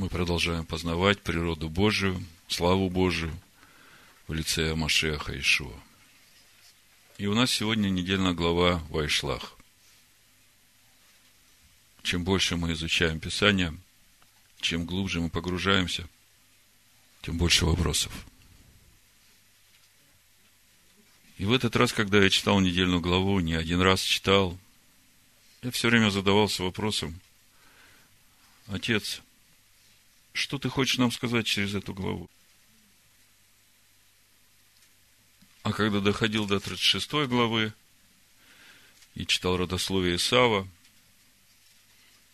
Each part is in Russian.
Мы продолжаем познавать природу Божию, славу Божию в лице Машеха Ишуа. И у нас сегодня недельная глава Вайшлах. Чем больше мы изучаем Писание, чем глубже мы погружаемся, тем больше вопросов. И в этот раз, когда я читал недельную главу, не один раз читал, я все время задавался вопросом, Отец, что ты хочешь нам сказать через эту главу? А когда доходил до 36 главы и читал родословие Исава,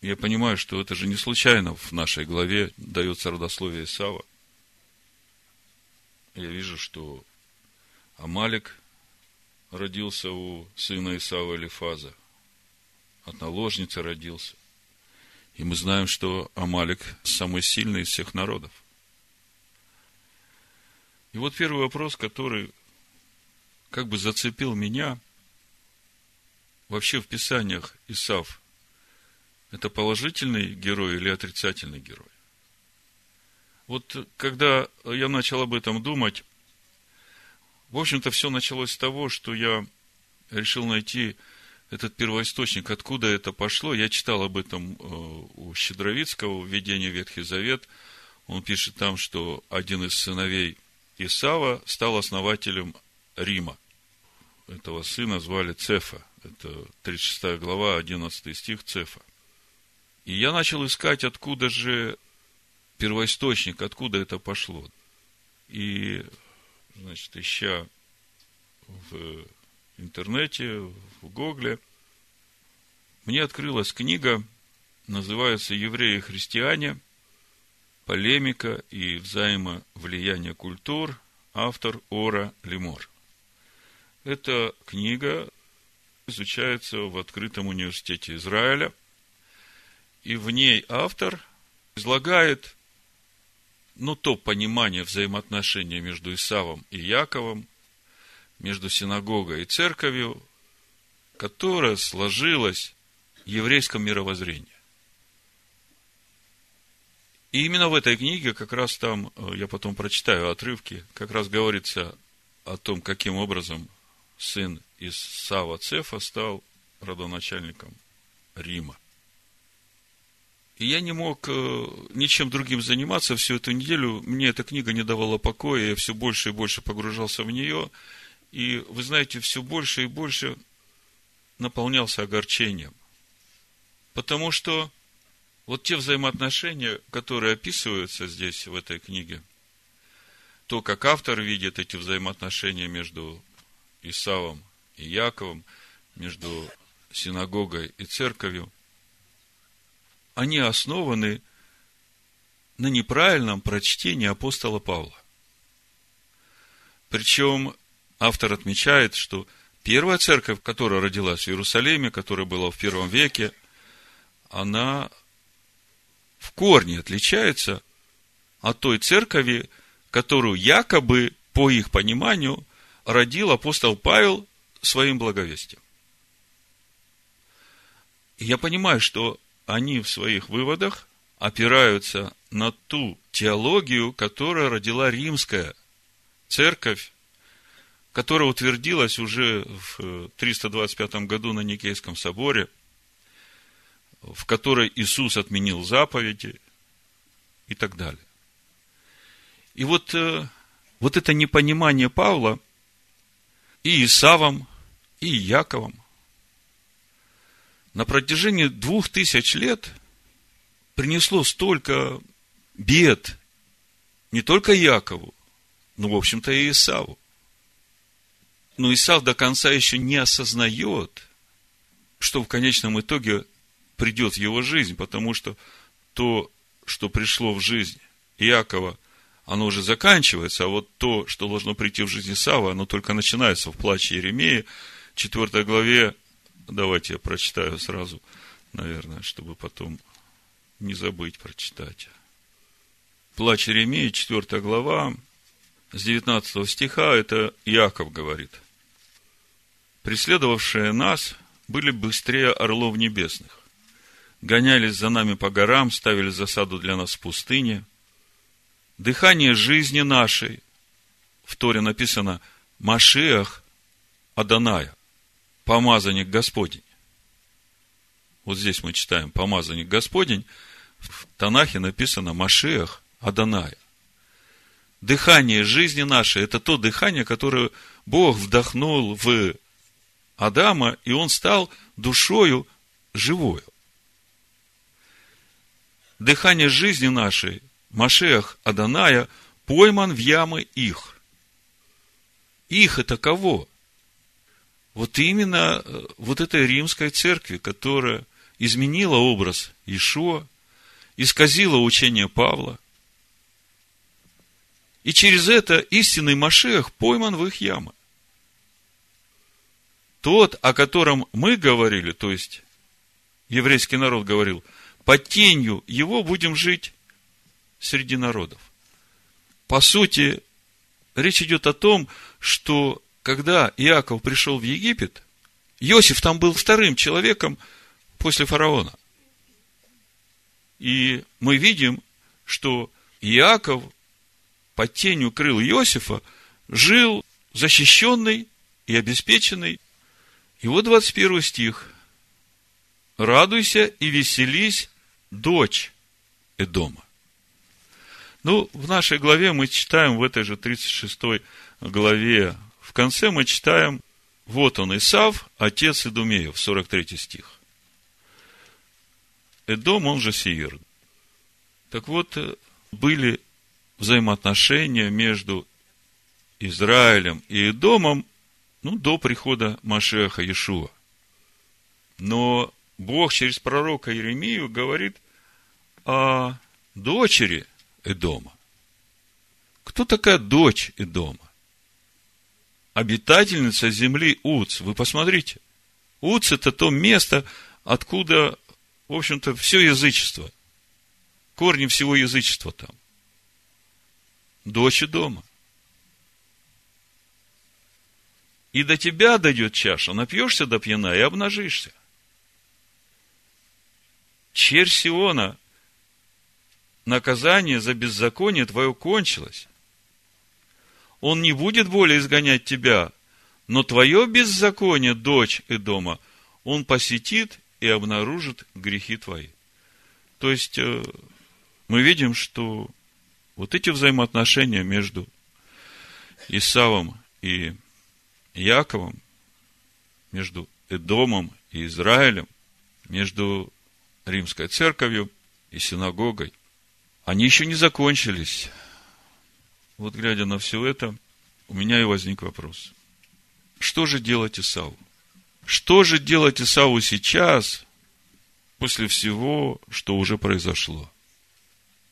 я понимаю, что это же не случайно в нашей главе дается родословие Исава. Я вижу, что Амалик родился у сына Исава Элифаза, от наложницы родился – и мы знаем, что Амалик самый сильный из всех народов. И вот первый вопрос, который как бы зацепил меня, вообще в Писаниях Исав, это положительный герой или отрицательный герой? Вот когда я начал об этом думать, в общем-то, все началось с того, что я решил найти этот первоисточник, откуда это пошло. Я читал об этом э, у Щедровицкого, введение Ветхий Завет. Он пишет там, что один из сыновей Исава стал основателем Рима. Этого сына звали Цефа. Это 36 глава, 11 стих Цефа. И я начал искать, откуда же первоисточник, откуда это пошло. И, значит, ища в интернете, в Гугле, мне открылась книга, называется «Евреи и христиане. Полемика и взаимовлияние культур», автор Ора Лемор. Эта книга изучается в Открытом университете Израиля, и в ней автор излагает ну, то понимание взаимоотношения между Исавом и Яковом, между синагогой и церковью, которая сложилась в еврейском мировоззрении. И именно в этой книге, как раз там, э, я потом прочитаю отрывки, как раз говорится о том, каким образом сын из Сава Цефа стал родоначальником Рима. И я не мог э, ничем другим заниматься всю эту неделю. Мне эта книга не давала покоя, я все больше и больше погружался в нее – и, вы знаете, все больше и больше наполнялся огорчением. Потому что вот те взаимоотношения, которые описываются здесь, в этой книге, то, как автор видит эти взаимоотношения между Исавом и Яковом, между синагогой и церковью, они основаны на неправильном прочтении апостола Павла. Причем автор отмечает, что первая церковь, которая родилась в Иерусалиме, которая была в первом веке, она в корне отличается от той церкви, которую якобы, по их пониманию, родил апостол Павел своим благовестием. Я понимаю, что они в своих выводах опираются на ту теологию, которая родила римская церковь которая утвердилась уже в 325 году на Никейском соборе, в которой Иисус отменил заповеди и так далее. И вот, э, вот это непонимание Павла и Исавом, и Яковом на протяжении двух тысяч лет принесло столько бед не только Якову, но, в общем-то, и Исаву. Но Исав до конца еще не осознает, что в конечном итоге придет в его жизнь, потому что то, что пришло в жизнь Иакова, оно уже заканчивается, а вот то, что должно прийти в жизнь Исава, оно только начинается в плаче Еремеи, 4 главе, давайте я прочитаю сразу, наверное, чтобы потом не забыть прочитать. Плач Еремеи, 4 глава, с 19 стиха, это Яков говорит – преследовавшие нас, были быстрее орлов небесных. гонялись за нами по горам, ставили засаду для нас в пустыне. Дыхание жизни нашей, в Торе написано Машиах Аданая, помазанник Господень. Вот здесь мы читаем помазанник Господень, в Танахе написано Машиах Аданая. Дыхание жизни нашей – это то дыхание, которое Бог вдохнул в Адама, и он стал душою живою. Дыхание жизни нашей, Машех Аданая, пойман в ямы их. Их это кого? Вот именно э, вот этой римской церкви, которая изменила образ Ишуа, исказила учение Павла. И через это истинный Машех пойман в их ямы. Тот, о котором мы говорили, то есть еврейский народ говорил, под тенью его будем жить среди народов. По сути, речь идет о том, что когда Иаков пришел в Египет, Иосиф там был вторым человеком после фараона. И мы видим, что Иаков под тенью крыл Иосифа жил защищенный и обеспеченный и вот 21 стих. «Радуйся и веселись, дочь Эдома». Ну, в нашей главе мы читаем, в этой же 36 главе, в конце мы читаем, вот он, Исав, отец Эдумеев, 43 стих. Эдом, он же Сиир. Так вот, были взаимоотношения между Израилем и Эдомом ну, до прихода Машеха Иешуа. Но Бог через пророка Иеремию говорит о дочери Эдома. Кто такая дочь Эдома? Обитательница земли Уц. Вы посмотрите. Уц – это то место, откуда, в общем-то, все язычество. Корни всего язычества там. Дочь Эдома. И до тебя дойдет чаша, напьешься до пьяна и обнажишься. Черь Сиона, наказание за беззаконие твое кончилось. Он не будет более изгонять тебя, но твое беззаконие, дочь Эдома, он посетит и обнаружит грехи твои. То есть, э, мы видим, что вот эти взаимоотношения между Исавом и Яковом, между Эдомом и Израилем, между римской церковью и синагогой, они еще не закончились. Вот глядя на все это, у меня и возник вопрос. Что же делать Исаву? Что же делать Исаву сейчас, после всего, что уже произошло?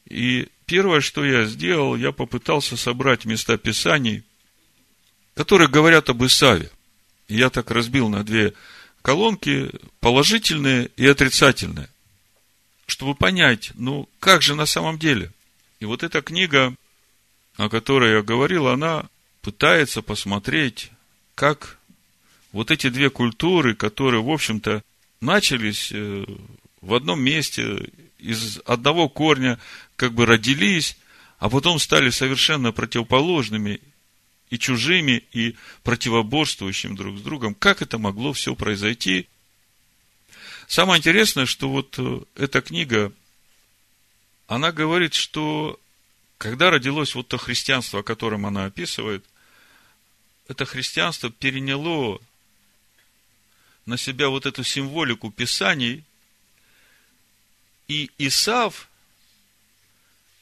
И первое, что я сделал, я попытался собрать места Писаний – которые говорят об Исаве. Я так разбил на две колонки, положительные и отрицательные, чтобы понять, ну, как же на самом деле. И вот эта книга, о которой я говорил, она пытается посмотреть, как вот эти две культуры, которые, в общем-то, начались э, в одном месте, из одного корня как бы родились, а потом стали совершенно противоположными и чужими, и противоборствующими друг с другом. Как это могло все произойти? Самое интересное, что вот э, эта книга, она говорит, что когда родилось вот то христианство, о котором она описывает, это христианство переняло на себя вот эту символику Писаний, и Исав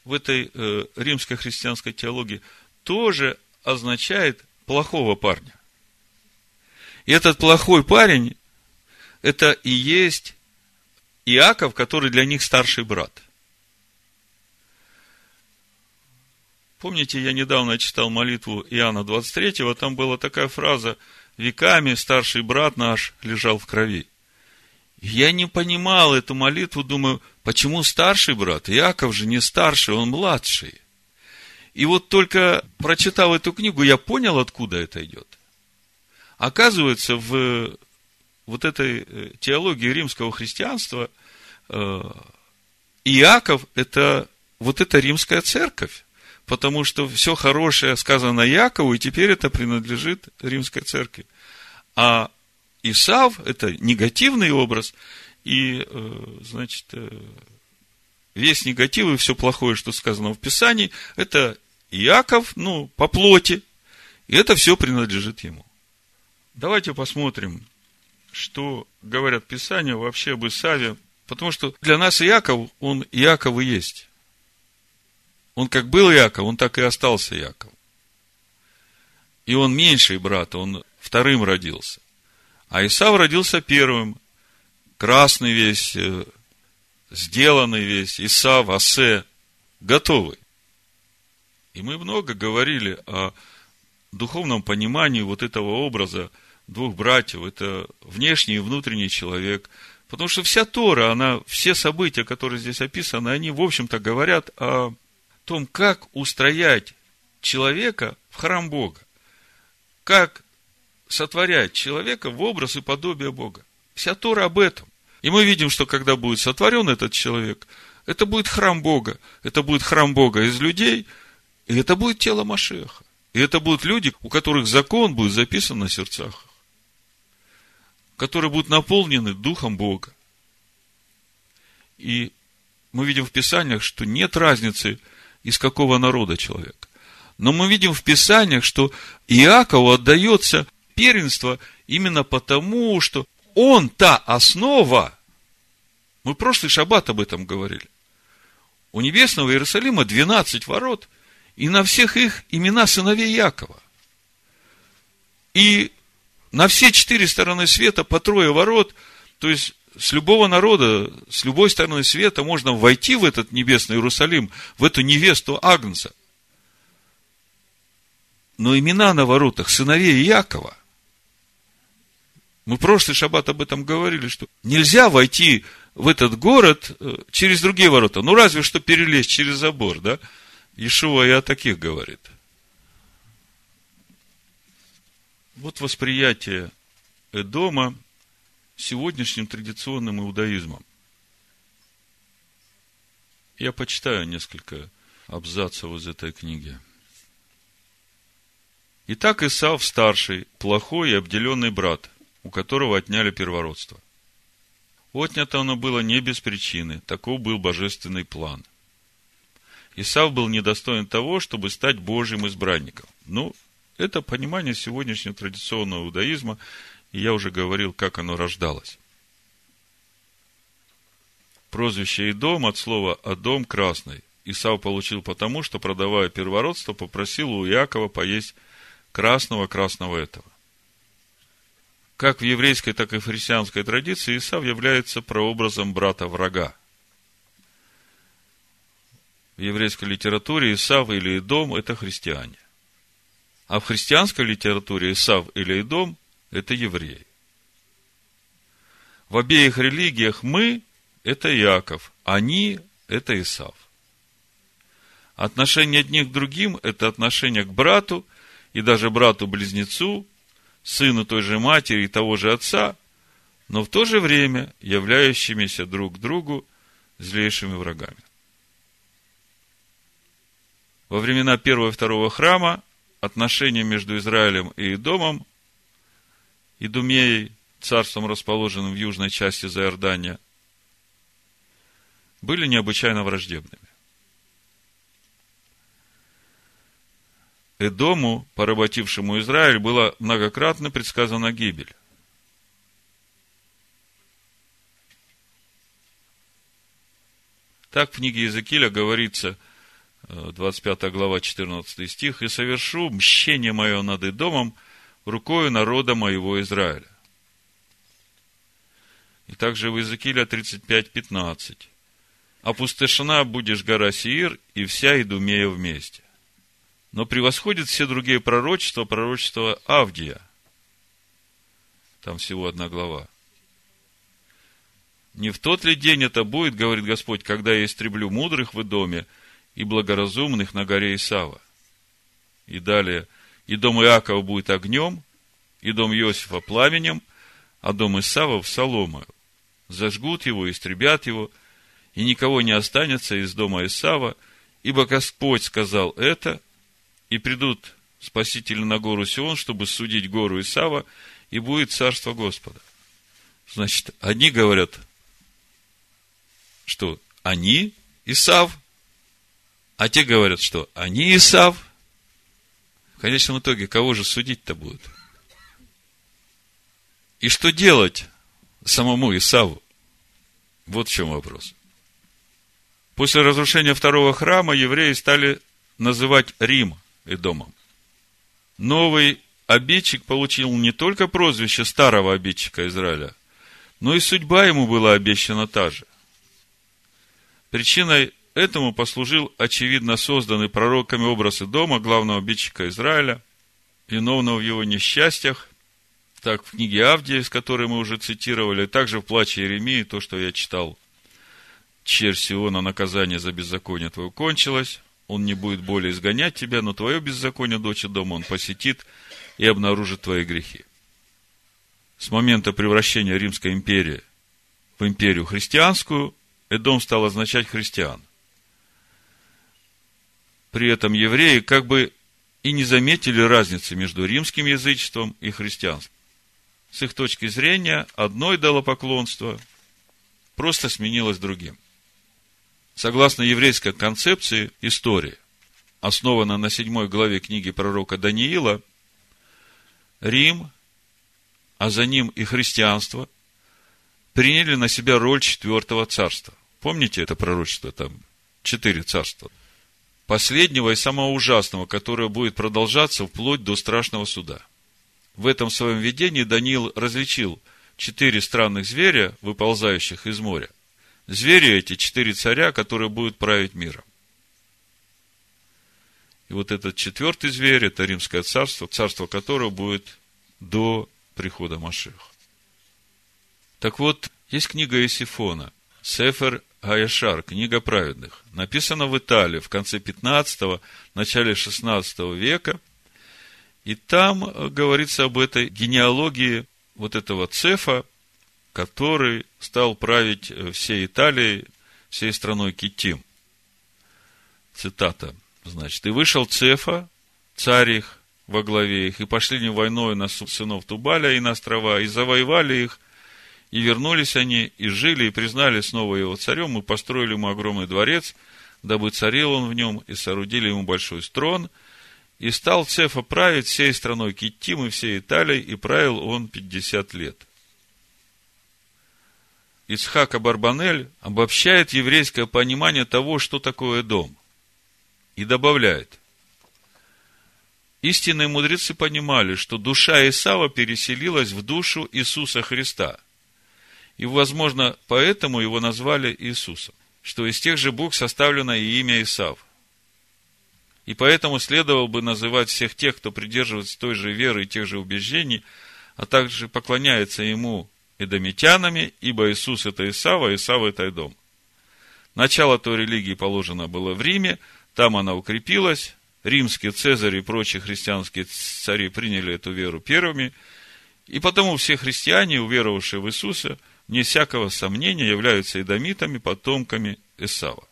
в этой э, римской христианской теологии тоже означает плохого парня. И этот плохой парень, это и есть Иаков, который для них старший брат. Помните, я недавно читал молитву Иоанна 23, там была такая фраза «Веками старший брат наш лежал в крови». Я не понимал эту молитву, думаю, почему старший брат? Иаков же не старший, он младший. И вот только прочитав эту книгу, я понял, откуда это идет. Оказывается, в вот этой э, теологии римского христианства э, Иаков – это вот эта римская церковь, потому что все хорошее сказано Якову, и теперь это принадлежит римской церкви. А Исав – это негативный образ, и, э, значит, весь негатив и все плохое, что сказано в Писании, это Иаков, ну, по плоти, и это все принадлежит ему. Давайте посмотрим, что говорят Писания вообще об Исаве, потому что для нас Иаков, он Иаков и есть. Он как был Иаков, он так и остался Иаков. И он меньший брат, он вторым родился. А Исав родился первым, красный весь, э, сделанный весь, Исав, Асе, готовый. И мы много говорили о духовном понимании вот этого образа двух братьев. Это внешний и внутренний человек. Потому что вся Тора, она, все события, которые здесь описаны, они, в общем-то, говорят о том, как устроять человека в храм Бога. Как сотворять человека в образ и подобие Бога. Вся Тора об этом. И мы видим, что когда будет сотворен этот человек, это будет храм Бога. Это будет храм Бога из людей, и это будет тело Машеха. И это будут люди, у которых закон будет записан на сердцах, которые будут наполнены Духом Бога. И мы видим в Писаниях, что нет разницы, из какого народа человек. Но мы видим в Писаниях, что Иакову отдается первенство именно потому, что он та основа, мы прошлый шаббат об этом говорили. У небесного Иерусалима 12 ворот, и на всех их имена сыновей Якова. И на все четыре стороны света по трое ворот, то есть с любого народа, с любой стороны света можно войти в этот небесный Иерусалим, в эту невесту Агнца. Но имена на воротах сыновей Якова, мы прошлый шаббат об этом говорили, что нельзя войти в этот город э, через другие ворота. Ну, разве что перелезть через забор, да? Ишуа и о таких говорит. Вот восприятие Эдома сегодняшним традиционным иудаизмом. Я почитаю несколько абзацев из этой книги. Итак, Исав старший, плохой и обделенный брат, у которого отняли первородство. Отнято оно было не без причины, таков был божественный план. Исав был недостоин того, чтобы стать Божьим избранником. Ну, это понимание сегодняшнего традиционного иудаизма, и я уже говорил, как оно рождалось. Прозвище Идом от слова «Адом» – красный. Исав получил потому, что, продавая первородство, попросил у Иакова поесть красного-красного этого. Как в еврейской, так и в христианской традиции Исав является прообразом брата-врага. В еврейской литературе Исав или Идом – это христиане. А в христианской литературе Исав или Идом – это евреи. В обеих религиях мы – это Яков, они – это Исав. Отношение одних к другим – это отношение к брату и даже брату-близнецу, сыну той же матери и того же отца, но в то же время являющимися друг другу злейшими врагами. Во времена первого и второго храма отношения между Израилем и Идомом, Идумеей, царством, расположенным в южной части Заордания, были необычайно враждебными. Эдому, поработившему Израиль, было многократно предсказана гибель. Так в книге Иезекииля говорится, 25 глава, 14 стих, «И совершу мщение мое над Эдомом рукою народа моего Израиля». И также в Иезекииля 35, 15. «Опустошена будешь гора Сиир и вся Идумея вместе» но превосходит все другие пророчества, пророчество Авдия. Там всего одна глава. Не в тот ли день это будет, говорит Господь, когда я истреблю мудрых в доме и благоразумных на горе Исава. И далее, и дом Иакова будет огнем, и дом Иосифа пламенем, а дом Исава в соломою. зажгут его, истребят его, и никого не останется из дома Исава, ибо Господь сказал это, и придут спасители на гору Сион, чтобы судить гору Исава, и будет царство Господа. Значит, одни говорят, что они Исав, а те говорят, что они Исав. В конечном итоге, кого же судить-то будут? И что делать самому Исаву? Вот в чем вопрос. После разрушения второго храма евреи стали называть Рим Эдомом. Новый обидчик получил не только прозвище старого обидчика Израиля, но и судьба ему была обещана та же. Причиной этому послужил, очевидно, созданный пророками образ Дома главного обидчика Израиля, виновного в его несчастьях, так в книге Авдия, с которой мы уже цитировали, также в плаче Иеремии, то, что я читал. Черь Сиона, наказание за беззаконие твое кончилось, он не будет более изгонять тебя, но твое беззаконие, дочь дома, он посетит и обнаружит твои грехи. С момента превращения Римской империи в империю христианскую, Эдом стал означать христиан. При этом евреи как бы и не заметили разницы между римским язычеством и христианством. С их точки зрения, одно идолопоклонство просто сменилось другим. Согласно еврейской концепции истории, основанной на седьмой главе книги пророка Даниила, Рим, а за ним и христианство, приняли на себя роль четвертого царства. Помните это пророчество? Там четыре царства. Последнего и самого ужасного, которое будет продолжаться вплоть до страшного суда. В этом своем видении Даниил различил четыре странных зверя, выползающих из моря – Звери эти, четыре царя, которые будут править миром. И вот этот четвертый зверь, это римское царство, царство которого будет до прихода Машеха. Так вот, есть книга Исифона, Сефер Аяшар, книга праведных. Написана в Италии в конце 15-го, начале 16 века. И там говорится об этой генеалогии вот этого Цефа, который стал править э, всей Италией, всей страной Китим. Цитата, значит, «И вышел Цефа, царь их, во главе их, и пошли они войной на сынов Тубаля и на острова, и завоевали их, и вернулись они, и жили, и признали снова его царем, и построили ему огромный дворец, дабы царил он в нем, и соорудили ему большой строн, и стал Цефа править всей страной Китим и всей Италией, и правил он пятьдесят лет. Ицхак Абарбанель обобщает еврейское понимание того, что такое дом. И добавляет. Истинные мудрецы понимали, что душа Исава переселилась в душу Иисуса Христа. И, возможно, поэтому его назвали Иисусом, что из тех же букв составлено и имя Исав. И поэтому следовало бы называть всех тех, кто придерживается той же веры и тех же убеждений, а также поклоняется ему эдомитянами, ибо Иисус это Исава, Исава это Эдом. Начало той религии положено было в Риме, там она укрепилась, римские цезари и прочие христианские цари приняли эту веру первыми, и потому все христиане, уверовавшие в Иисуса, не всякого сомнения являются эдомитами, потомками Исава.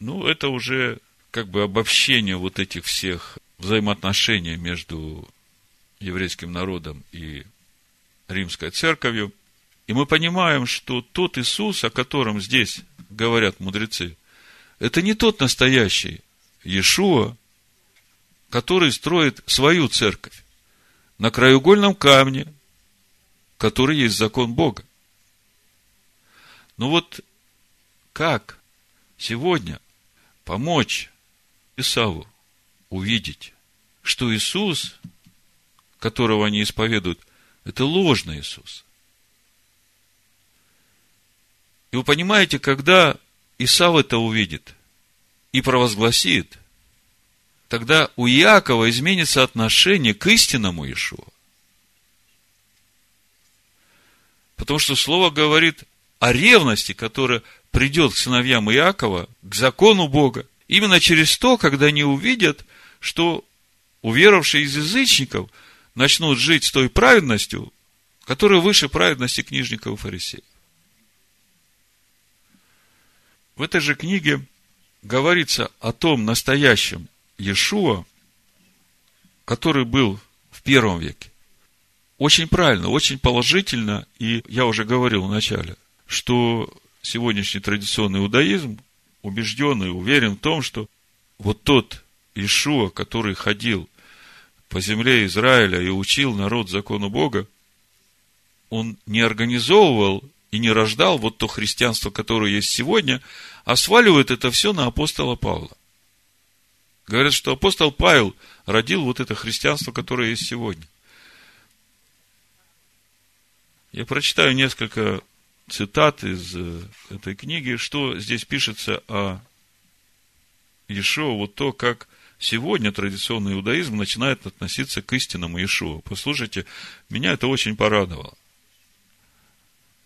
Ну, это уже как бы обобщение вот этих всех взаимоотношений между еврейским народом и римской церковью. И мы понимаем, что тот Иисус, о котором здесь говорят мудрецы, это не тот настоящий Иешуа, который строит свою церковь на краеугольном камне, который есть закон Бога. Ну вот как сегодня помочь Исаву увидеть, что Иисус которого они исповедуют, это ложный Иисус. И вы понимаете, когда Исав это увидит и провозгласит, тогда у Иакова изменится отношение к истинному Иешуа. Потому что Слово говорит о ревности, которая придет к сыновьям Иакова, к закону Бога, именно через то, когда они увидят, что уверовавшие из язычников – начнут жить с той праведностью, которая выше праведности книжников и фарисеев. В этой же книге говорится о том настоящем Иешуа, который был в первом веке. Очень правильно, очень положительно, и я уже говорил в начале, что сегодняшний традиционный иудаизм убежден и уверен в том, что вот тот Ишуа, который ходил по земле Израиля и учил народ закону Бога, он не организовывал и не рождал вот то христианство, которое есть сегодня, а сваливает это все на апостола Павла. Говорят, что апостол Павел родил вот это христианство, которое есть сегодня. Я прочитаю несколько цитат из э, этой книги, что здесь пишется о Иешуа, вот то, как сегодня традиционный иудаизм начинает относиться к истинному Иешуа. Послушайте, меня это очень порадовало.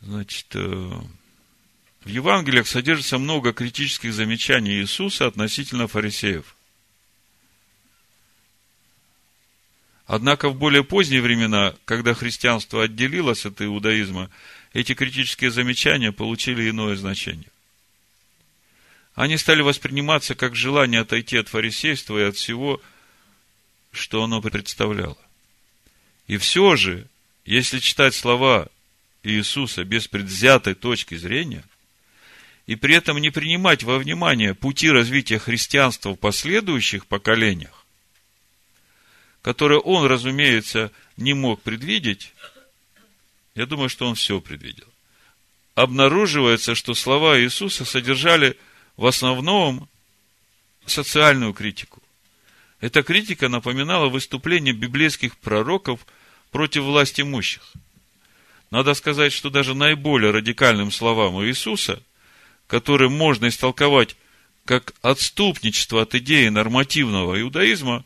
Значит, э, в Евангелиях содержится много критических замечаний Иисуса относительно фарисеев. Однако в более поздние времена, когда христианство отделилось от иудаизма, эти критические замечания получили иное значение. Они стали восприниматься как желание отойти от фарисейства и от всего, что оно представляло. И все же, если читать слова Иисуса без предвзятой точки зрения, и при этом не принимать во внимание пути развития христианства в последующих поколениях, которые он, разумеется, не мог предвидеть, я думаю, что он все предвидел. Обнаруживается, что слова Иисуса содержали в основном социальную критику. Эта критика напоминала выступление библейских пророков против власти имущих. Надо сказать, что даже наиболее радикальным словам Иисуса, которые можно истолковать как отступничество от идеи нормативного иудаизма,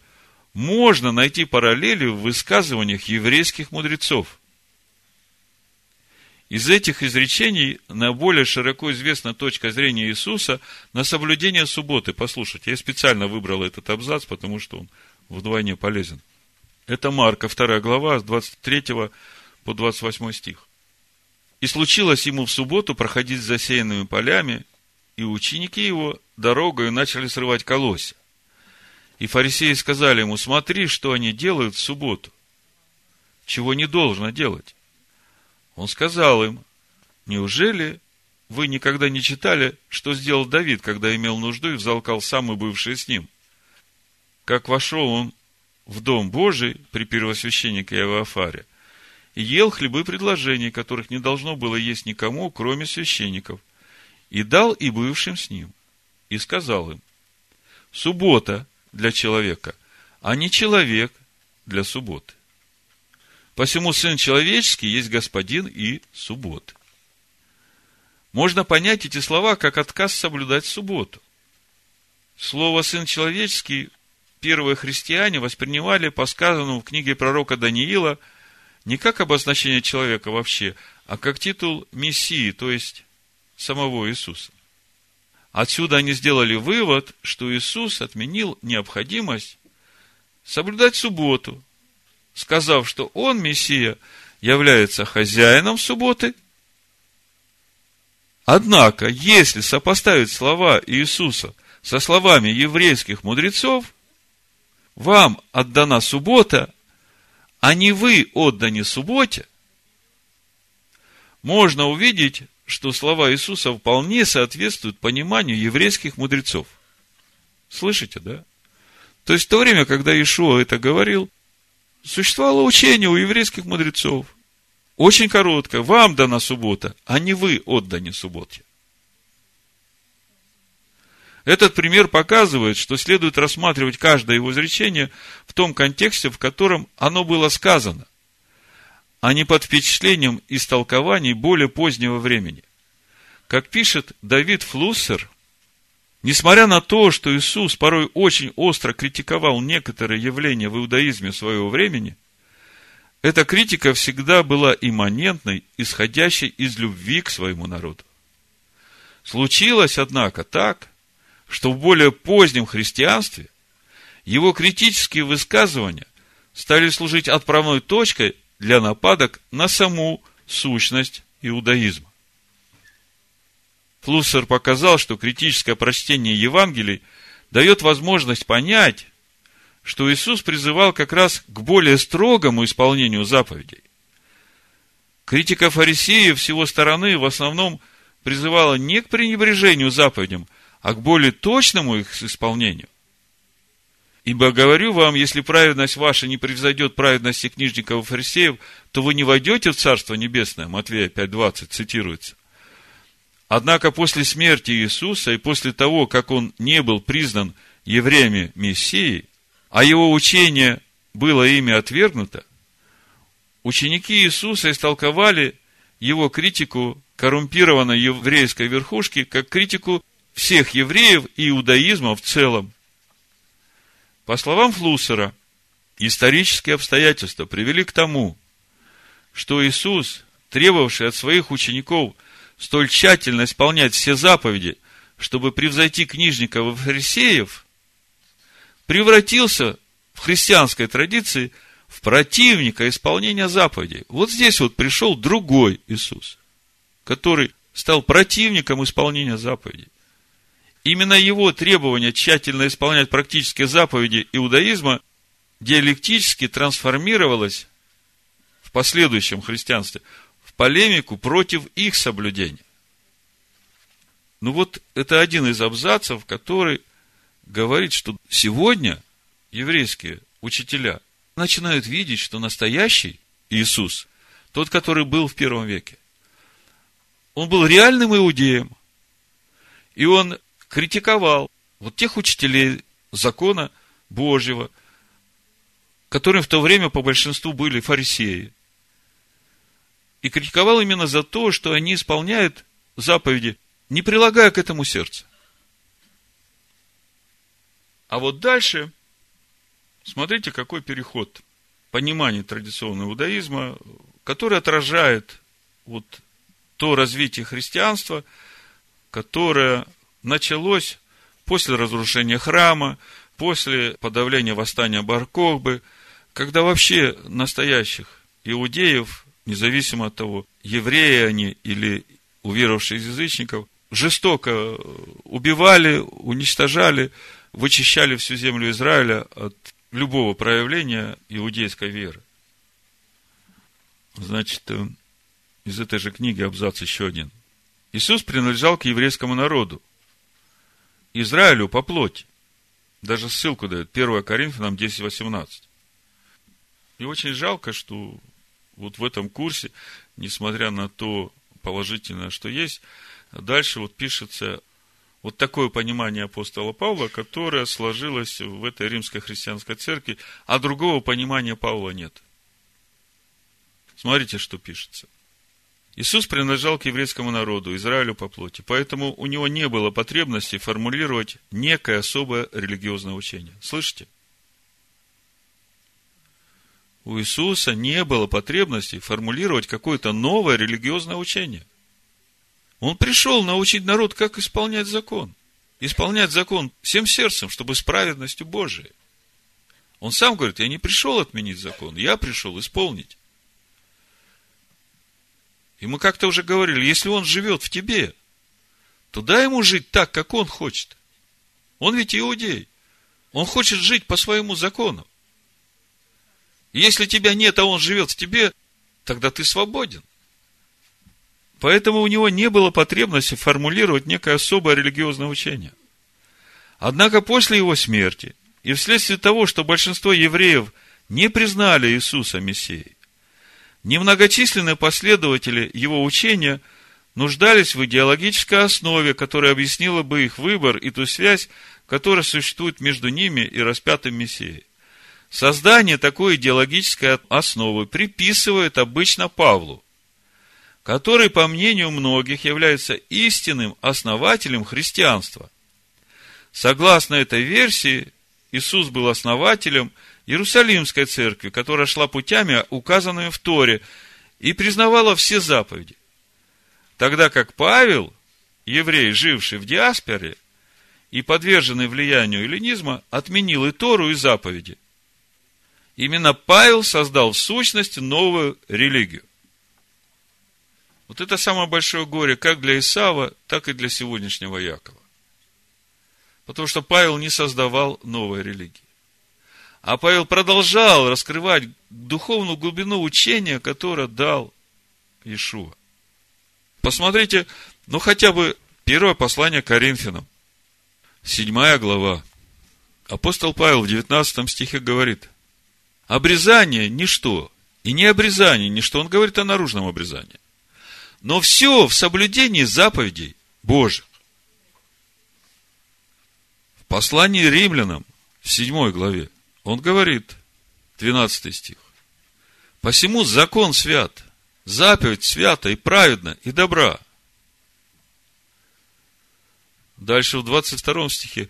можно найти параллели в высказываниях еврейских мудрецов. Из этих изречений наиболее широко известна точка зрения Иисуса на соблюдение субботы. Послушайте, я специально выбрал этот абзац, потому что он вдвойне полезен. Это Марка, 2 глава, с 23 по 28 стих. «И случилось ему в субботу проходить засеянными полями, и ученики его дорогою начали срывать колосья. И фарисеи сказали ему, смотри, что они делают в субботу, чего не должно делать. Он сказал им, неужели вы никогда не читали, что сделал Давид, когда имел нужду и взалкал самый бывший с ним? Как вошел он в дом Божий при первосвященнике Иоафаре, и ел хлебы предложений, которых не должно было есть никому, кроме священников, и дал и бывшим с ним, и сказал им, суббота для человека, а не человек для субботы. Посему Сын Человеческий есть Господин и суббот. Можно понять эти слова как отказ соблюдать субботу. Слово «сын человеческий» первые христиане воспринимали по сказанному в книге пророка Даниила не как обозначение человека вообще, а как титул Мессии, то есть самого Иисуса. Отсюда они сделали вывод, что Иисус отменил необходимость соблюдать субботу, сказав, что он, Мессия, является хозяином субботы. Однако, если сопоставить слова Иисуса со словами еврейских мудрецов, вам отдана суббота, а не вы отданы субботе, можно увидеть, что слова Иисуса вполне соответствуют пониманию еврейских мудрецов. Слышите, да? То есть в то время, когда Ишуа это говорил, Существовало учение у еврейских мудрецов. Очень короткое. Вам дана суббота, а не вы отданы субботе. Этот пример показывает, что следует рассматривать каждое его изречение в том контексте, в котором оно было сказано, а не под впечатлением истолкований более позднего времени. Как пишет Давид Флуссер – Несмотря на то, что Иисус порой очень остро критиковал некоторые явления в иудаизме своего времени, эта критика всегда была имманентной, исходящей из любви к своему народу. Случилось, однако, так, что в более позднем христианстве его критические высказывания стали служить отправной точкой для нападок на саму сущность иудаизма. Флуссер показал, что критическое прочтение Евангелий дает возможность понять, что Иисус призывал как раз к более строгому исполнению заповедей. Критика фарисеев с его стороны в основном призывала не к пренебрежению заповедям, а к более точному их исполнению. Ибо говорю вам, если праведность ваша не превзойдет праведности книжников и фарисеев, то вы не войдете в Царство Небесное. Матвея 5.20 цитируется. Однако после смерти Иисуса и после того, как он не был признан евреями Мессией, а его учение было ими отвергнуто, ученики Иисуса истолковали его критику коррумпированной еврейской верхушки как критику всех евреев и иудаизма в целом. По словам Флуссера, исторические обстоятельства привели к тому, что Иисус, требовавший от своих учеников столь тщательно исполнять все заповеди, чтобы превзойти книжников и фарисеев, превратился в христианской традиции в противника исполнения заповедей. Вот здесь вот пришел другой Иисус, который стал противником исполнения заповедей. Именно его требование тщательно исполнять практические заповеди иудаизма диалектически трансформировалось в последующем христианстве в полемику против их соблюдения. Ну вот, это один из абзацев, который говорит, что сегодня еврейские учителя начинают видеть, что настоящий Иисус, тот, который был в первом веке, он был реальным иудеем, и он критиковал вот тех учителей закона Божьего, которым в то время по большинству были фарисеи. И критиковал именно за то, что они исполняют заповеди, не прилагая к этому сердца. А вот дальше, смотрите, какой переход понимания традиционного иудаизма, который отражает вот то развитие христианства, которое началось после разрушения храма, после подавления восстания Баркохбы, когда вообще настоящих иудеев, независимо от того, евреи они или уверовавшие из язычников, жестоко убивали, уничтожали, вычищали всю землю Израиля от любого проявления иудейской веры. Значит, э, из этой же книги абзац еще один. Иисус принадлежал к еврейскому народу, Израилю по плоти. Даже ссылку дает. 1 Коринфянам 10.18. И очень жалко, что вот в этом курсе, несмотря на то положительное, что есть, дальше вот пишется вот такое понимание апостола Павла, которое сложилось в этой римской христианской церкви, а другого понимания Павла нет. Смотрите, что пишется – Иисус принадлежал к еврейскому народу, Израилю по плоти, поэтому у него не было потребности формулировать некое особое религиозное учение. Слышите? У Иисуса не было потребности формулировать какое-то новое религиозное учение. Он пришел научить народ, как исполнять закон. Исполнять закон всем сердцем, чтобы с праведностью Божией. Он сам говорит, я не пришел отменить закон, я пришел исполнить. И мы как-то уже говорили, если он живет в тебе, то дай ему жить так, как он хочет. Он ведь иудей. Он хочет жить по своему закону. Если тебя нет, а он живет в тебе, тогда ты свободен. Поэтому у него не было потребности формулировать некое особое религиозное учение. Однако после его смерти, и вследствие того, что большинство евреев не признали Иисуса Мессией, Немногочисленные последователи его учения нуждались в идеологической основе, которая объяснила бы их выбор и ту связь, которая существует между ними и распятым Мессией. Создание такой идеологической основы приписывают обычно Павлу, который, по мнению многих, является истинным основателем христианства. Согласно этой версии, Иисус был основателем – Иерусалимской церкви, которая шла путями, указанными в Торе, и признавала все заповеди. Тогда как Павел, еврей, живший в диаспоре и подверженный влиянию эллинизма, отменил и Тору, и заповеди. Именно Павел создал в сущности новую религию. Вот это самое большое горе как для Исава, так и для сегодняшнего Якова. Потому что Павел не создавал новой религии. А Павел продолжал раскрывать духовную глубину учения, которое дал Иешуа. Посмотрите, ну хотя бы первое послание Коринфянам, седьмая глава. Апостол Павел в 19 стихе говорит, обрезание – ничто, и не обрезание – ничто. Он говорит о наружном обрезании. Но все в соблюдении заповедей Божьих. В послании римлянам, в седьмой главе, он говорит, 12 стих, «Посему закон свят, заповедь свята и праведна, и добра». Дальше в 22 стихе,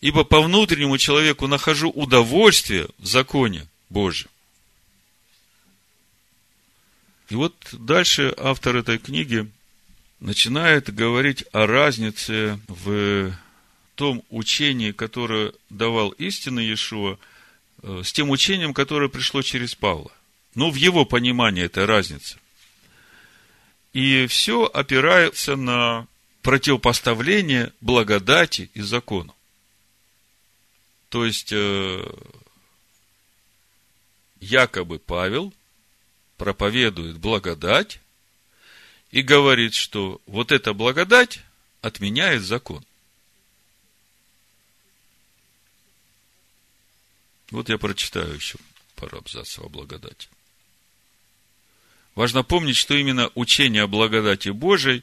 «Ибо по внутреннему человеку нахожу удовольствие в законе Божьем». И вот дальше автор этой книги начинает говорить о разнице в том учении, которое давал истинный Иешуа, с тем учением, которое пришло через Павла. Ну, в его понимании это разница. И все опирается на противопоставление благодати и закону. То есть, э, якобы Павел проповедует благодать и говорит, что вот эта благодать отменяет закон. Вот я прочитаю еще пару абзацев о благодати. Важно помнить, что именно учение о благодати Божией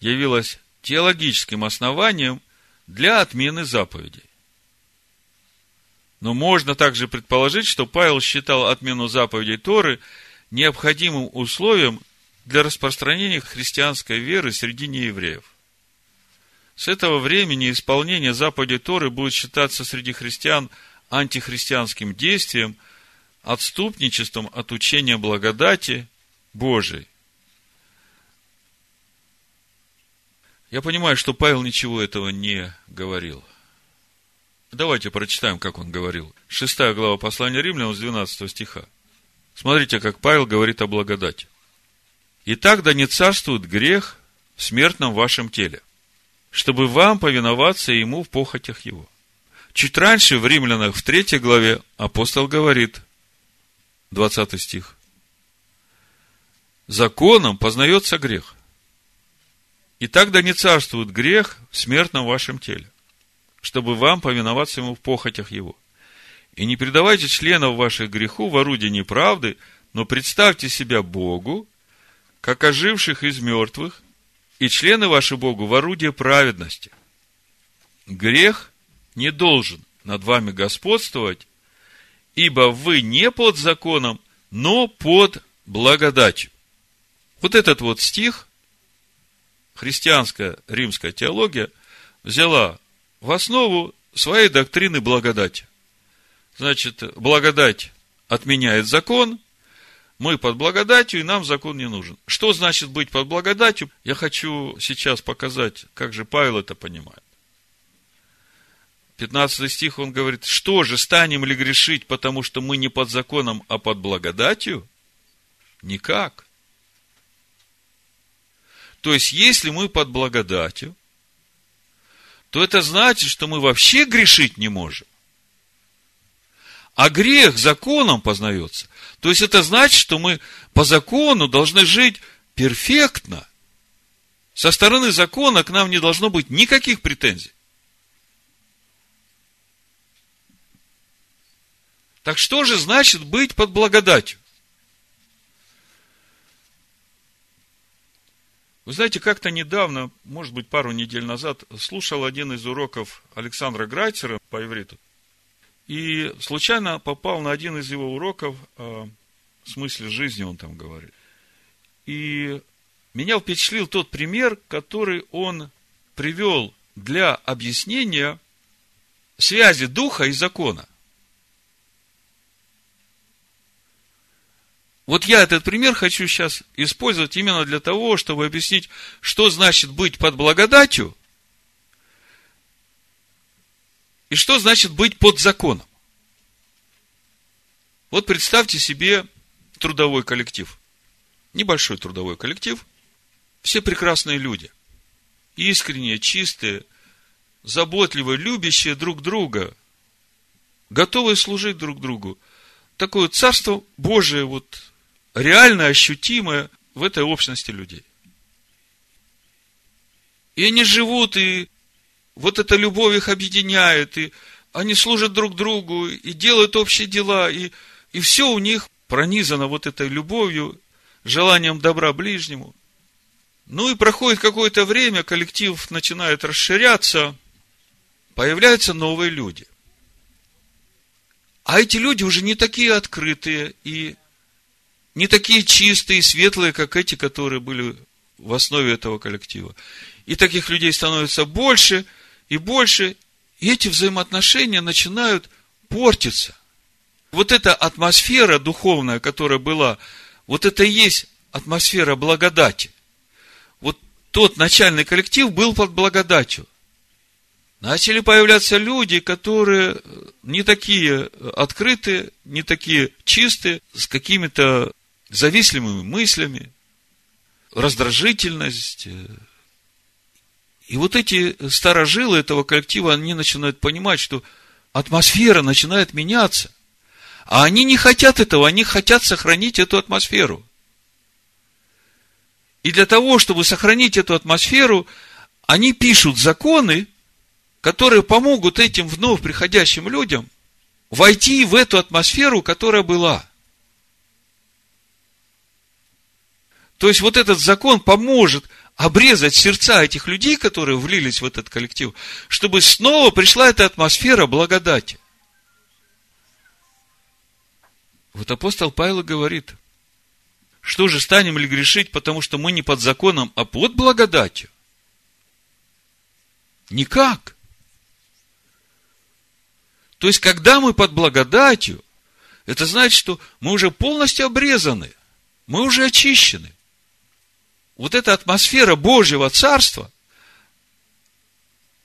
явилось теологическим основанием для отмены заповедей. Но можно также предположить, что Павел считал отмену заповедей Торы необходимым условием для распространения христианской веры среди неевреев. С этого времени исполнение заповедей Торы будет считаться среди христиан антихристианским действием, отступничеством от учения благодати Божией. Я понимаю, что Павел ничего этого не говорил. Давайте прочитаем, как он говорил. Шестая глава послания римлянам с 12 стиха. Смотрите, как Павел говорит о благодати. «Итак, да не царствует грех в смертном вашем теле, чтобы вам повиноваться ему в похотях его». Чуть раньше в Римлянах в третьей главе апостол говорит, 20 стих, «Законом познается грех, и тогда не царствует грех в смертном вашем теле, чтобы вам повиноваться ему в похотях его. И не предавайте членов ваших греху в орудие неправды, но представьте себя Богу, как оживших из мертвых, и члены ваши Богу в орудие праведности. Грех не должен над вами господствовать, ибо вы не под законом, но под благодатью. Вот этот вот стих христианская римская теология взяла в основу своей доктрины благодати. Значит, благодать отменяет закон, мы под благодатью, и нам закон не нужен. Что значит быть под благодатью? Я хочу сейчас показать, как же Павел это понимает. 15 стих он говорит, что же, станем ли грешить, потому что мы не под законом, а под благодатью? Никак. То есть, если мы под благодатью, то это значит, что мы вообще грешить не можем. А грех законом познается. То есть, это значит, что мы по закону должны жить перфектно. Со стороны закона к нам не должно быть никаких претензий. Так что же значит быть под благодатью? Вы знаете, как-то недавно, может быть, пару недель назад, слушал один из уроков Александра Грайтера по ивриту. И случайно попал на один из его уроков о смысле жизни, он там говорит. И меня впечатлил тот пример, который он привел для объяснения связи духа и закона. Вот я этот пример хочу сейчас использовать именно для того, чтобы объяснить, что значит быть под благодатью и что значит быть под законом. Вот представьте себе трудовой коллектив. Небольшой трудовой коллектив. Все прекрасные люди. Искренние, чистые, заботливые, любящие друг друга. Готовые служить друг другу. Такое царство Божие, вот реально ощутимое в этой общности людей. И они живут, и вот эта любовь их объединяет, и они служат друг другу, и делают общие дела, и, и все у них пронизано вот этой любовью, желанием добра ближнему. Ну и проходит какое-то время, коллектив начинает расширяться, появляются новые люди. А эти люди уже не такие открытые и не такие чистые и светлые, как эти, которые были в основе этого коллектива. И таких людей становится больше и больше, и эти взаимоотношения начинают портиться. Вот эта атмосфера духовная, которая была, вот это и есть атмосфера благодати. Вот тот начальный коллектив был под благодатью. Начали появляться люди, которые не такие открытые, не такие чистые, с какими-то завистливыми мыслями, раздражительность. И вот эти старожилы этого коллектива, они начинают понимать, что атмосфера начинает меняться. А они не хотят этого, они хотят сохранить эту атмосферу. И для того, чтобы сохранить эту атмосферу, они пишут законы, которые помогут этим вновь приходящим людям войти в эту атмосферу, которая была – То есть вот этот закон поможет обрезать сердца этих людей, которые влились в этот коллектив, чтобы снова пришла эта атмосфера благодати. Вот апостол Павел говорит, что же станем ли грешить, потому что мы не под законом, а под благодатью? Никак. То есть, когда мы под благодатью, это значит, что мы уже полностью обрезаны, мы уже очищены вот эта атмосфера Божьего Царства,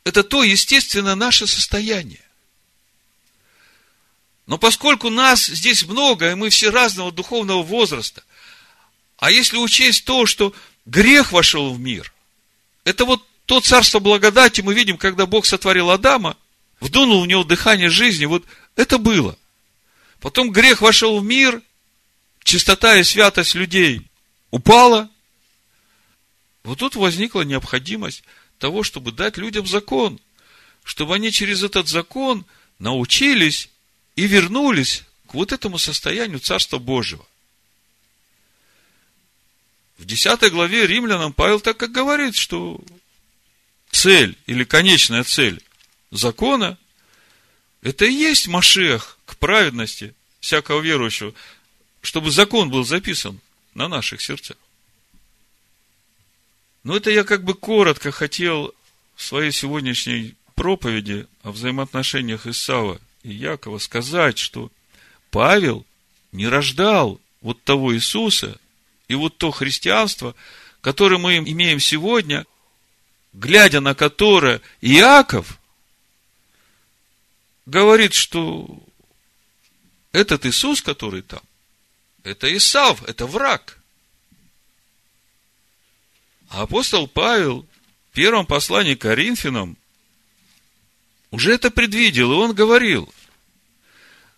это то, естественно, наше состояние. Но поскольку нас здесь много, и мы все разного духовного возраста, а если учесть то, что грех вошел в мир, это вот то царство благодати мы видим, когда Бог сотворил Адама, вдунул в него дыхание жизни, вот это было. Потом грех вошел в мир, чистота и святость людей упала, вот тут возникла необходимость того, чтобы дать людям закон, чтобы они через этот закон научились и вернулись к вот этому состоянию Царства Божьего. В 10 главе римлянам Павел так как говорит, что цель или конечная цель закона – это и есть Машех к праведности всякого верующего, чтобы закон был записан на наших сердцах. Но это я как бы коротко хотел в своей сегодняшней проповеди о взаимоотношениях Исава и Якова сказать, что Павел не рождал вот того Иисуса и вот то христианство, которое мы имеем сегодня, глядя на которое Иаков говорит, что этот Иисус, который там, это Исав, это враг. А апостол Павел в первом послании к Коринфянам уже это предвидел, и он говорил.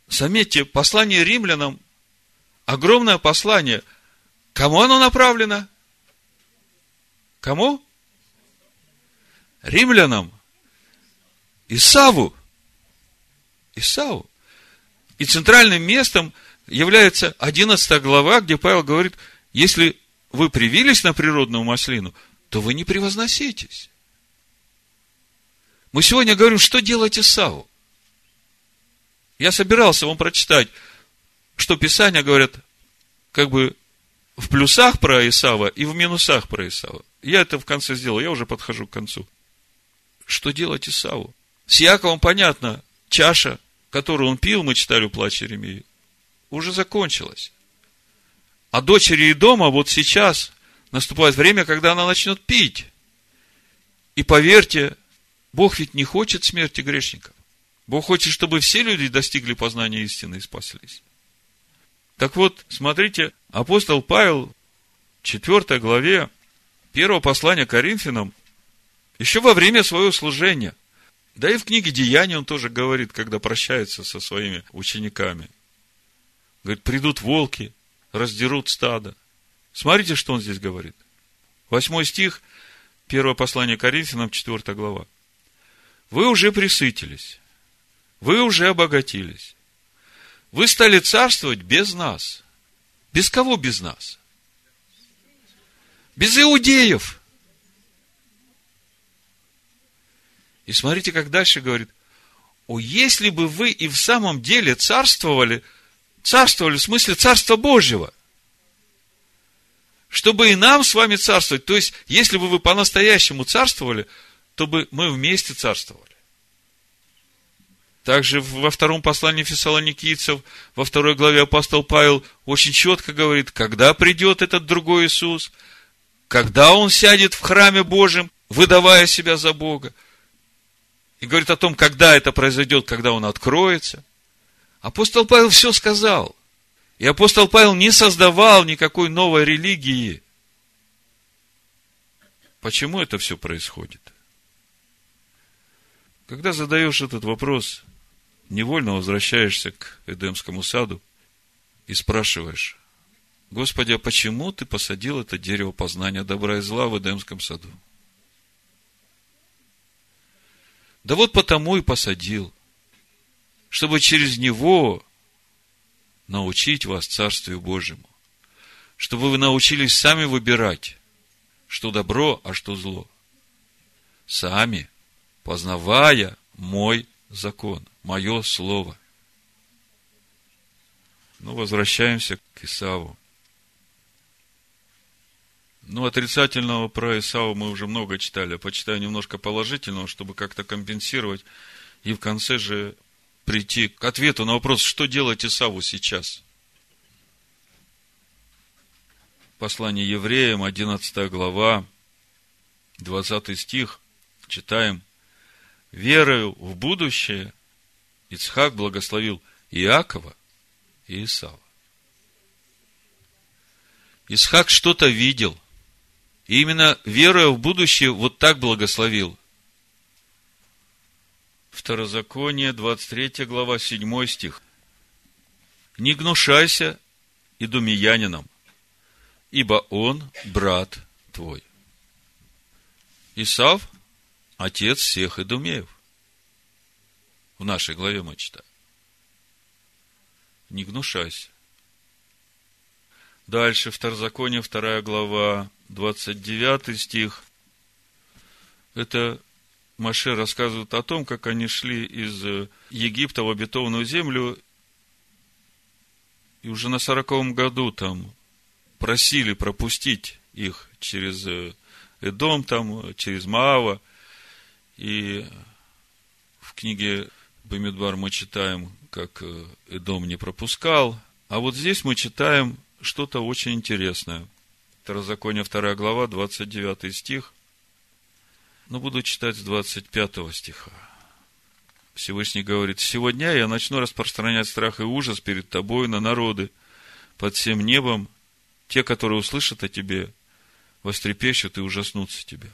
Заметьте, послание римлянам, огромное послание. Кому оно направлено? Кому? Римлянам. Исаву. Исаву. И центральным местом является 11 глава, где Павел говорит, если вы привились на природную маслину, то вы не превозноситесь. Мы сегодня говорим, что делать Исаву. Я собирался вам прочитать, что Писания говорят, как бы в плюсах про Исава и в минусах про Исава. Я это в конце сделал, я уже подхожу к концу. Что делать Исаву? С Яковом понятно, чаша, которую он пил, мы читали у плача Еремии, уже закончилась. А дочери и дома вот сейчас наступает время, когда она начнет пить. И поверьте, Бог ведь не хочет смерти грешников. Бог хочет, чтобы все люди достигли познания истины и спаслись. Так вот, смотрите, апостол Павел в 4 главе первого послания Коринфянам еще во время своего служения, да и в книге Деяний он тоже говорит, когда прощается со своими учениками. Говорит, придут волки, раздерут стадо. Смотрите, что он здесь говорит. Восьмой стих, первое послание Коринфянам, 4 глава. Вы уже присытились, вы уже обогатились. Вы стали царствовать без нас. Без кого без нас? Без иудеев. И смотрите, как дальше говорит. О, если бы вы и в самом деле царствовали, царствовали в смысле Царства Божьего, чтобы и нам с вами царствовать. То есть, если бы вы по-настоящему царствовали, то бы мы вместе царствовали. Также во втором послании фессалоникийцев, во второй главе апостол Павел очень четко говорит, когда придет этот другой Иисус, когда он сядет в храме Божьем, выдавая себя за Бога. И говорит о том, когда это произойдет, когда он откроется. Апостол Павел все сказал. И апостол Павел не создавал никакой новой религии. Почему это все происходит? Когда задаешь этот вопрос, невольно возвращаешься к Эдемскому саду и спрашиваешь, Господи, а почему ты посадил это дерево познания добра и зла в Эдемском саду? Да вот потому и посадил, чтобы через него научить вас Царствию Божьему, чтобы вы научились сами выбирать, что добро, а что зло. Сами, познавая мой закон, мое слово. Ну, возвращаемся к Исаву. Ну, отрицательного про Исаву мы уже много читали. Почитаю немножко положительного, чтобы как-то компенсировать. И в конце же прийти к ответу на вопрос, что делать Исаву сейчас. Послание евреям, 11 глава, 20 стих, читаем. Верою в будущее Ицхак благословил Иакова и Исава. Исхак что-то видел. И именно веруя в будущее, вот так благословил. Второзаконие, 23 глава, 7 стих. Не гнушайся идумиянином, ибо он брат твой. Исав – отец всех идумеев. В нашей главе мы читаем. Не гнушайся. Дальше, Второзаконие, вторая глава, 29 стих. Это Маше рассказывает о том, как они шли из Египта в обетованную землю, и уже на сороковом году там просили пропустить их через Эдом, там, через Маава. И в книге Бамидбар мы читаем, как Эдом не пропускал. А вот здесь мы читаем что-то очень интересное. Второзаконие, 2 глава, 29 стих. Но буду читать с 25 стиха. Всевышний говорит, «Сегодня я начну распространять страх и ужас перед тобой на народы под всем небом. Те, которые услышат о тебе, вострепещут и ужаснутся тебе.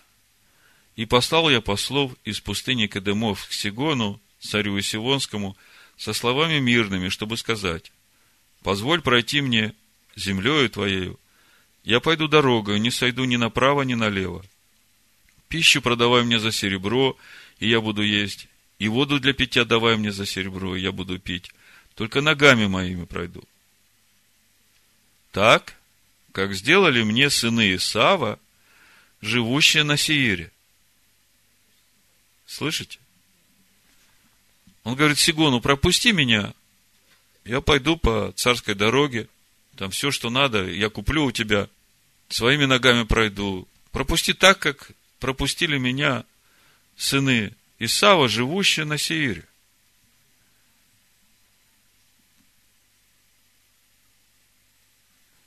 И послал я послов из пустыни Кедемов к Сигону, царю Исивонскому, со словами мирными, чтобы сказать, «Позволь пройти мне землею твоею, я пойду дорогой, не сойду ни направо, ни налево. Пищу продавай мне за серебро, и я буду есть, и воду для питья давай мне за серебро, и я буду пить. Только ногами моими пройду. Так, как сделали мне сыны Исава, живущие на Сеире. Слышите? Он говорит Сигону, пропусти меня, я пойду по царской дороге, там все, что надо, я куплю у тебя, своими ногами пройду. Пропусти так, как пропустили меня сыны Исава, живущие на Сеире.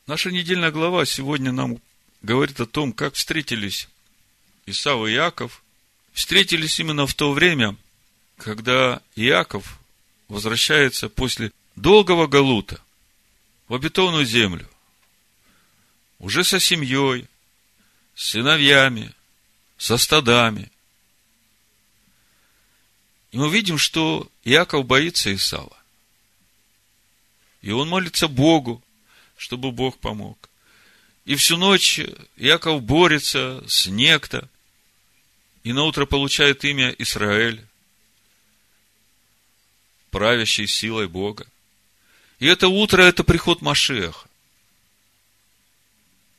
Наша недельная глава сегодня нам говорит о том, как встретились Исав и Иаков. Встретились именно в то время, когда Иаков возвращается после долгого галута. в обетованную землю, уже со семьей, с сыновьями, со стадами. И мы видим, что Иаков боится Исава. И он молится Богу, чтобы Бог помог. И всю ночь Иаков борется с некто, и на утро получает имя Израиль, правящий силой Бога. И это утро – это приход Машеха.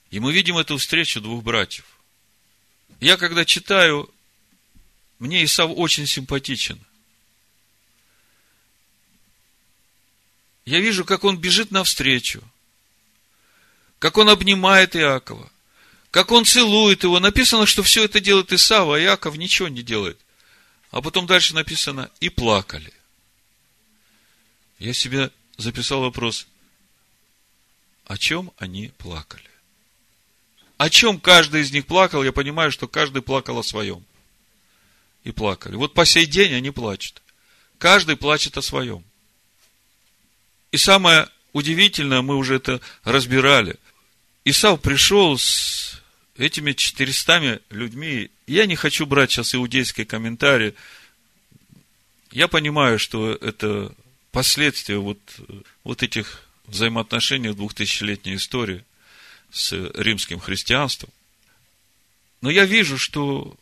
И мы видим эту встречу двух братьев. Я, когда читаю, мне Исав очень симпатичен. Я вижу, как он бежит навстречу, как он обнимает Иакова, как он целует его. Написано, что все это делает Исав, а Иаков ничего не делает. А потом дальше написано, и плакали. Я себе записал вопрос, о чем они плакали? О чем каждый из них плакал, я понимаю, что каждый плакал о своем. И плакали. Вот по сей день они плачут. Каждый плачет о своем. И самое удивительное, мы уже это разбирали. Исав пришел с этими 400 людьми. Я не хочу брать сейчас иудейские комментарии. Я понимаю, что это последствия вот, вот этих взаимоотношений двухтысячелетней истории с римским христианством. Но я вижу, что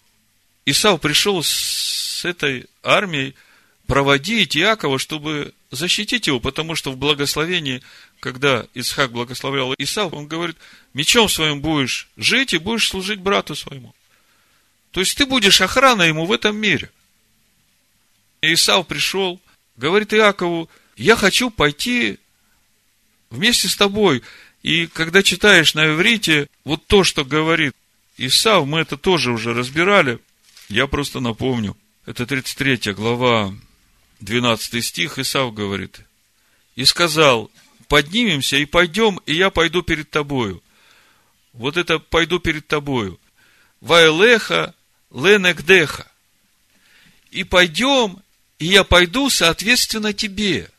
Исав пришел с этой армией проводить Иакова, чтобы защитить его, потому что в благословении, когда Исхак благословлял Исав, он говорит, мечом своим будешь жить и будешь служить брату своему. То есть ты будешь охраной ему в этом мире. И Исав пришел, говорит Иакову, я хочу пойти вместе с тобой. И когда читаешь на иврите, вот то, что говорит Исав, мы это тоже уже разбирали, я просто напомню. Это 33 глава, 12 стих, Исав говорит. И сказал, поднимемся и пойдем, и я пойду перед тобою. Вот это пойду перед тобою. Ваэлеха ленекдеха. И пойдем, и я пойду соответственно тебе.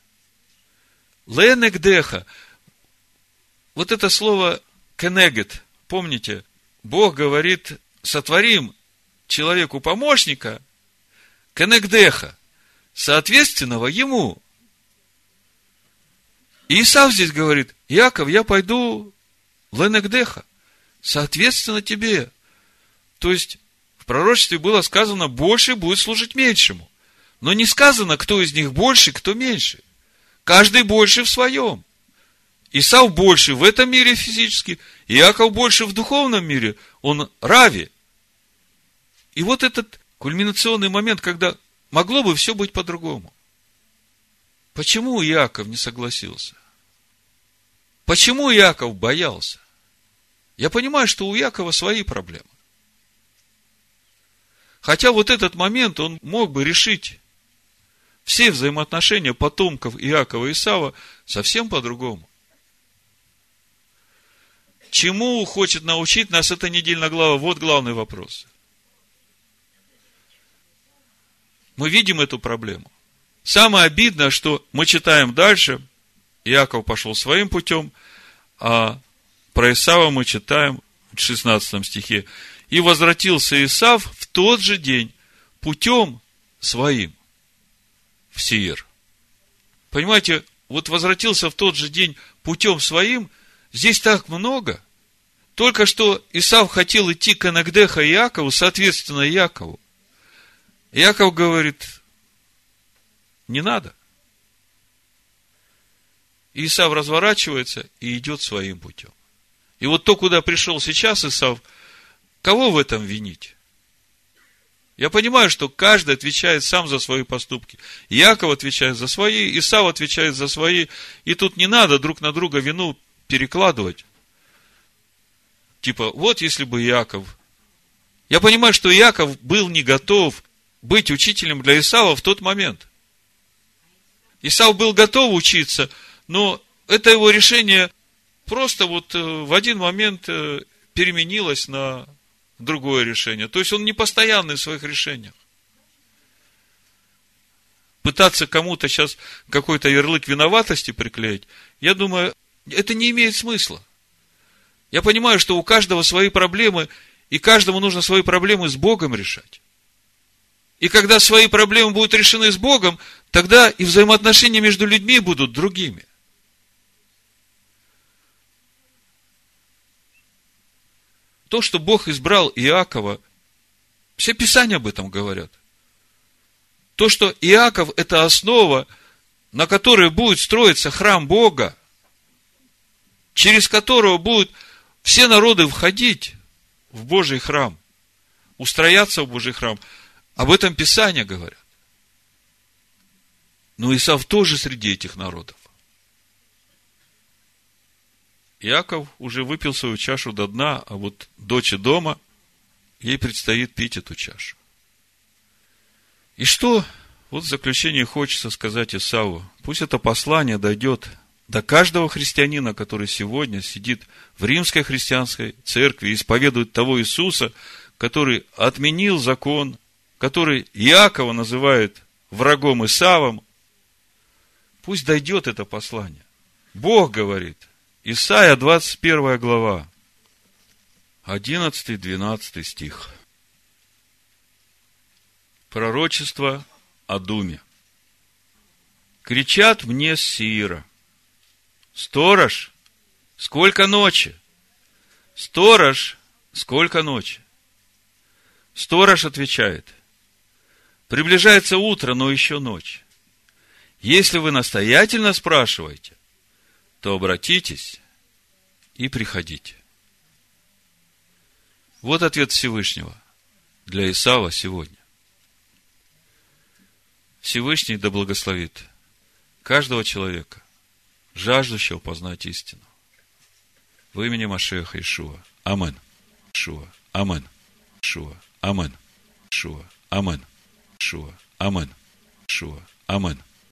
Ленегдеха. Вот это слово кенегет, помните, Бог говорит, сотворим человеку помощника, кенегдеха, соответственного ему. И Исав здесь говорит, Яков, я пойду ленегдеха, соответственно тебе. То есть, в пророчестве было сказано, больше будет служить меньшему. Но не сказано, кто из них больше, кто меньше. Каждый больше в своем. Исав больше в этом мире физически, Иаков больше в духовном мире. Он рави. И вот этот кульминационный момент, когда могло бы все быть по-другому. Почему Иаков не согласился? Почему Иаков боялся? Я понимаю, что у Якова свои проблемы. Хотя вот этот момент он мог бы решить все взаимоотношения потомков Иакова и Исава совсем по-другому. Чему хочет научить нас эта недельная глава? Вот главный вопрос. Мы видим эту проблему. Самое обидное, что мы читаем дальше, Иаков пошел своим путем, а про Исава мы читаем в 16 стихе. И возвратился Исав в тот же день путем своим в Сиир. Понимаете, вот возвратился в тот же день путем своим, здесь так много. Только что Исав хотел идти к Анагдеха и Якову, соответственно, Якову. Яков говорит, не надо. Исав разворачивается и идет своим путем. И вот то, куда пришел сейчас Исав, кого в этом винить? Я понимаю, что каждый отвечает сам за свои поступки. Яков отвечает за свои, Исав отвечает за свои. И тут не надо друг на друга вину перекладывать. Типа, вот если бы Яков. Я понимаю, что Яков был не готов быть учителем для Исава в тот момент. Исав был готов учиться, но это его решение просто вот э, в один момент э, переменилось на другое решение. То есть он не постоянный в своих решениях. Пытаться кому-то сейчас какой-то ярлык виноватости приклеить, я думаю, Это не имеет смысла. Я понимаю, что у каждого свои проблемы, и каждому нужно свои проблемы с Богом решать. И когда свои проблемы будут решены с Богом, тогда и взаимоотношения между людьми будут другими. То, что Бог избрал Иакова, все Писания об этом говорят. То, что Иаков – это основа, на которой будет строиться храм Бога, через которого будут все народы входить в Божий храм, устрояться в Божий храм. Об этом Писания говорят. Но Исав тоже среди этих народов. Иаков уже выпил свою чашу до дна, а вот дочь дома, ей предстоит пить эту чашу. И что вот в заключение хочется сказать Исаву? Пусть это послание дойдет до каждого христианина, который сегодня сидит в римской христианской церкви и исповедует того Иисуса, который отменил закон, который Иакова называет врагом Исавом, пусть дойдет это послание. Бог говорит, Исайя 21 глава, 11-12 стих. Пророчество о Думе. Кричат мне с Сиира. Сторож, сколько ночи? Сторож, сколько ночи? Сторож отвечает. Приближается утро, но еще ночь. Если вы настоятельно спрашиваете, то обратитесь и приходите. Вот ответ Всевышнего для Исава сегодня. Всевышний да благословит каждого человека, жаждущего познать истину. В имени Машеха Ишуа. Амен. Шуа. Амен. Шуа. Амен. Шуа. Амен. Шуа. Амен. Шуа. Амен.